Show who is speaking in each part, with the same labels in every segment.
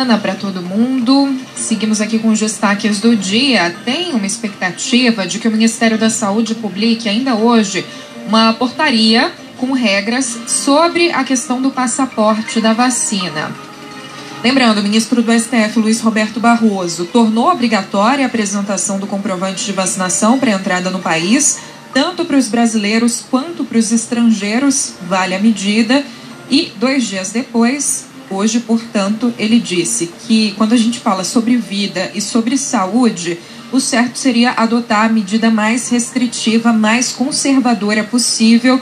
Speaker 1: para todo mundo. Seguimos aqui com os destaques do dia. Tem uma expectativa de que o Ministério da Saúde publique ainda hoje uma portaria com regras sobre a questão do passaporte da vacina. Lembrando, o ministro do STF, Luiz Roberto Barroso, tornou obrigatória a apresentação do comprovante de vacinação para entrada no país, tanto para os brasileiros quanto para os estrangeiros, vale a medida. E dois dias depois, Hoje, portanto, ele disse que quando a gente fala sobre vida e sobre saúde, o certo seria adotar a medida mais restritiva, mais conservadora possível,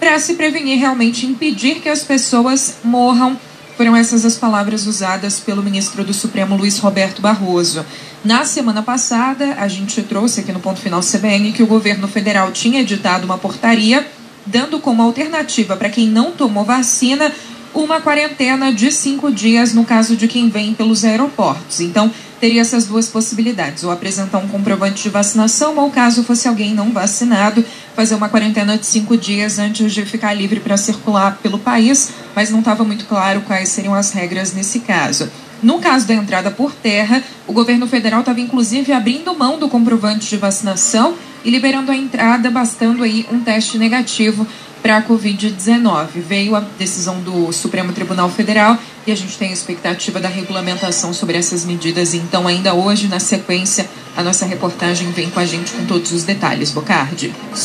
Speaker 1: para se prevenir realmente impedir que as pessoas morram. Foram essas as palavras usadas pelo ministro do Supremo Luiz Roberto Barroso. Na semana passada, a gente trouxe aqui no ponto final CBN que o governo federal tinha editado uma portaria dando como alternativa para quem não tomou vacina uma quarentena de cinco dias no caso de quem vem pelos aeroportos. Então, teria essas duas possibilidades: ou apresentar um comprovante de vacinação, ou caso fosse alguém não vacinado, fazer uma quarentena de cinco dias antes de ficar livre para circular pelo país, mas não estava muito claro quais seriam as regras nesse caso. No caso da entrada por terra, o governo federal estava inclusive abrindo mão do comprovante de vacinação e liberando a entrada, bastando aí um teste negativo para a Covid-19. Veio a decisão do Supremo Tribunal Federal e a gente tem a expectativa da regulamentação sobre essas medidas. Então, ainda hoje, na sequência, a nossa reportagem vem com a gente com todos os detalhes. Bocardi.